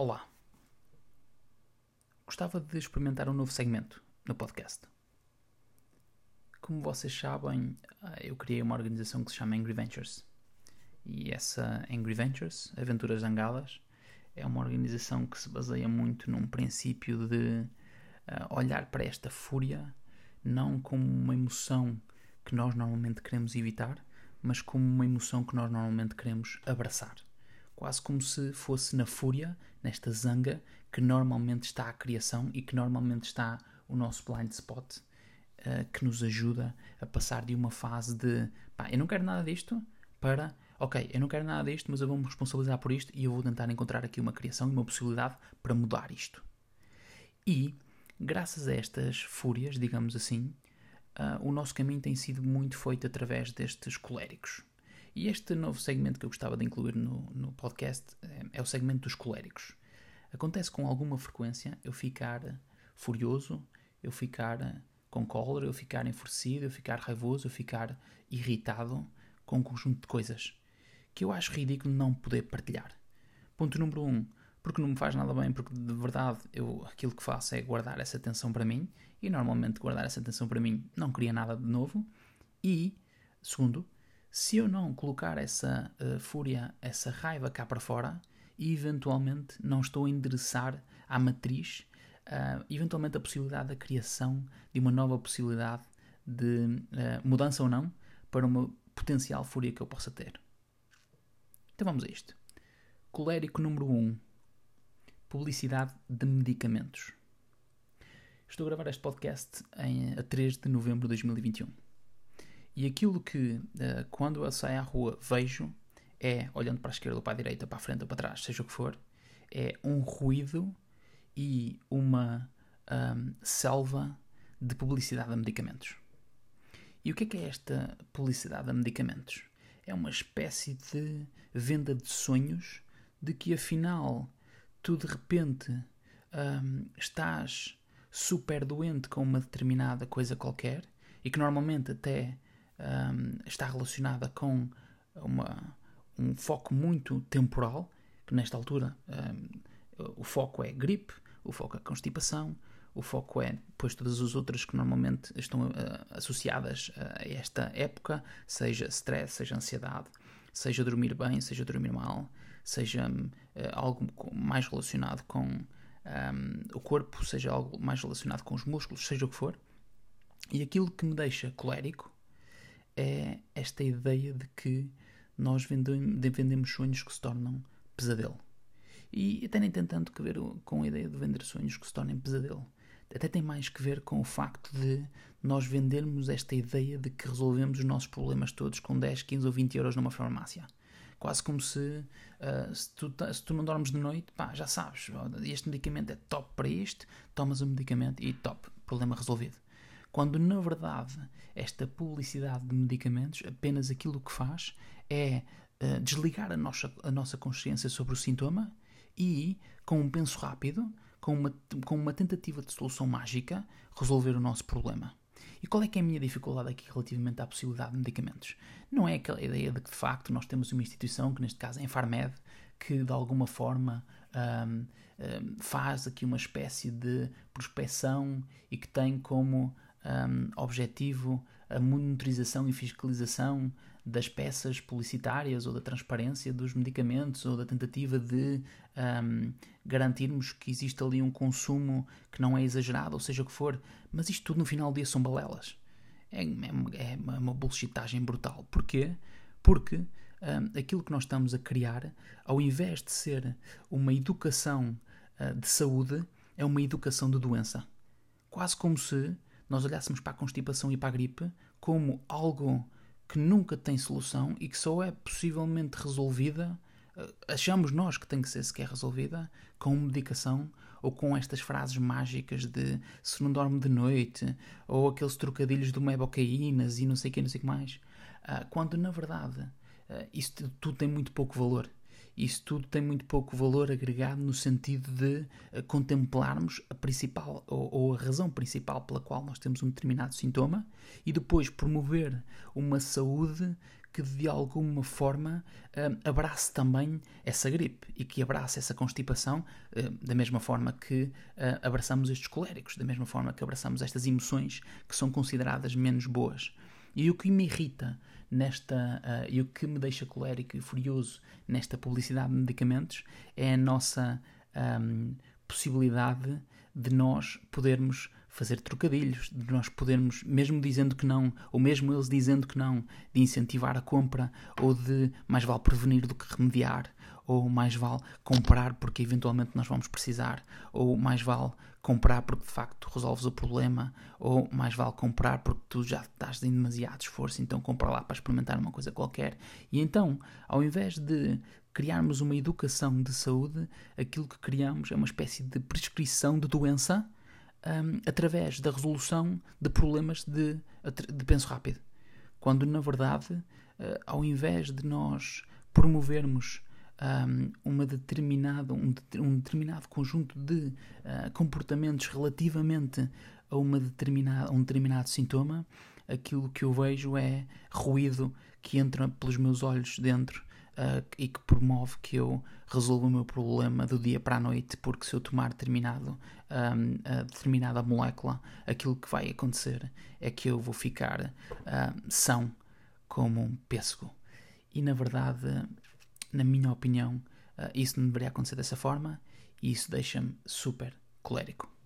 Olá. Gostava de experimentar um novo segmento no podcast. Como vocês sabem, ah, eu criei uma organização que se chama Angry Ventures. E essa Angry Ventures, Aventuras Zangadas, é uma organização que se baseia muito num princípio de uh, olhar para esta fúria não como uma emoção que nós normalmente queremos evitar, mas como uma emoção que nós normalmente queremos abraçar. Quase como se fosse na fúria, nesta zanga, que normalmente está a criação e que normalmente está o nosso blind spot, uh, que nos ajuda a passar de uma fase de pá, eu não quero nada disto, para ok, eu não quero nada disto, mas eu vou me responsabilizar por isto e eu vou tentar encontrar aqui uma criação e uma possibilidade para mudar isto. E, graças a estas fúrias, digamos assim, uh, o nosso caminho tem sido muito feito através destes coléricos. E este novo segmento que eu gostava de incluir no, no podcast é, é o segmento dos coléricos. Acontece com alguma frequência eu ficar furioso, eu ficar com cólera, eu ficar enfurecido, eu ficar raivoso, eu ficar irritado com um conjunto de coisas que eu acho ridículo não poder partilhar. Ponto número um, porque não me faz nada bem, porque de verdade eu aquilo que faço é guardar essa atenção para mim e normalmente guardar essa atenção para mim não cria nada de novo. E, segundo, se eu não colocar essa uh, fúria, essa raiva cá para fora eventualmente não estou a endereçar à matriz, uh, eventualmente a possibilidade da criação de uma nova possibilidade de uh, mudança ou não para uma potencial fúria que eu possa ter. Então vamos a isto. Colérico número 1. Um, publicidade de medicamentos. Estou a gravar este podcast em, a 3 de novembro de 2021. E aquilo que, uh, quando eu saio à rua, vejo é, olhando para a esquerda ou para a direita, para a frente ou para trás, seja o que for, é um ruído e uma um, selva de publicidade de medicamentos. E o que é que é esta publicidade de medicamentos? é uma espécie de venda de sonhos de que afinal tu de repente um, estás super doente com uma determinada coisa qualquer e que normalmente até um, está relacionada com uma, um foco muito temporal, que nesta altura um, o foco é gripe, o foco é constipação, o foco é depois todas as outras que normalmente estão uh, associadas a esta época, seja stress, seja ansiedade, seja dormir bem, seja dormir mal, seja uh, algo mais relacionado com um, o corpo, seja algo mais relacionado com os músculos, seja o que for. E aquilo que me deixa colérico é esta ideia de que nós vendemos, sonhos que se tornam pesadelo. E até nem tem tanto que ver com a ideia de vender sonhos que se tornem pesadelo até tem mais que ver com o facto de nós vendermos esta ideia de que resolvemos os nossos problemas todos com 10, 15 ou 20 euros numa farmácia. Quase como se, uh, se, tu, se, tu, não dormes de noite, pá, já sabes, este medicamento é top para isto, tomas o medicamento e top, problema resolvido. Quando na verdade esta publicidade de medicamentos apenas aquilo que faz é uh, desligar a nossa, a nossa consciência sobre o sintoma e, com um penso rápido, com uma, com uma tentativa de solução mágica, resolver o nosso problema. E qual é que é a minha dificuldade aqui relativamente à possibilidade de medicamentos? Não é aquela ideia de que de facto nós temos uma instituição, que neste caso é a Infarmed, que de alguma forma um, um, faz aqui uma espécie de prospecção e que tem como um, objetivo a monitorização e fiscalização das peças publicitárias ou da transparência dos medicamentos ou da tentativa de um, garantirmos que existe ali um consumo que não é exagerado, ou seja o que for, mas isto tudo no final do dia são balelas. É, é, é uma bullshitagem brutal. Porquê? Porque um, aquilo que nós estamos a criar, ao invés de ser uma educação uh, de saúde, é uma educação de doença. Quase como se nós olhássemos para a constipação e para a gripe como algo que nunca tem solução e que só é possivelmente resolvida, eh, achamos nós que tem que ser sequer resolvida, com medicação ou com estas frases mágicas de se não dorme de noite, ou aqueles trocadilhos do mebocaínas e não sei o que, não sei o que mais. Ah, quando na verdade ah, isso tudo tem muito pouco valor isso tudo tem muito pouco valor agregado no sentido de uh, contemplarmos a principal ou, ou, a razão principal pela qual nós temos um determinado sintoma e depois promover uma saúde que de alguma forma uh, abrace também essa gripe e que abrace essa constipação uh, da mesma forma que abraçamos estes coléricos, da mesma forma que abraçamos estas emoções que são consideradas menos boas. E o que me irrita nesta e o que me deixa colérico e furioso nesta publicidade de medicamentos é a nossa um, possibilidade de nós podermos fazer trocadilhos, de nós podermos, mesmo dizendo que não, ou mesmo eles dizendo que não, de incentivar a compra, ou de mais vale prevenir do que remediar, ou mais vale comprar porque eventualmente nós vamos precisar, ou mais vale comprar porque de facto resolves o problema, ou mais vale comprar porque tu já estás em demasiado esforço, então compra lá para experimentar uma coisa qualquer. E então, ao invés de criarmos uma educação de saúde, aquilo que criamos é uma espécie de prescrição de doença um, através da resolução de problemas de, de penso rápido. Quando, na verdade, uh, ao invés de nós promovermos um, uma determinada, um, um, determinado conjunto de uh, comportamentos relativamente a uma determinada, um determinado sintoma, aquilo que eu vejo é ruído que entra pelos meus olhos dentro uh, e que promove que eu resolva o meu problema do dia para a noite, porque se eu tomar determinado, um, uh, determinada molécula, aquilo que vai acontecer é que eu vou ficar uh, são como um pêssego. E na verdade, na minha opinião, isso não deveria acontecer dessa forma e isso deixa-me super colérico.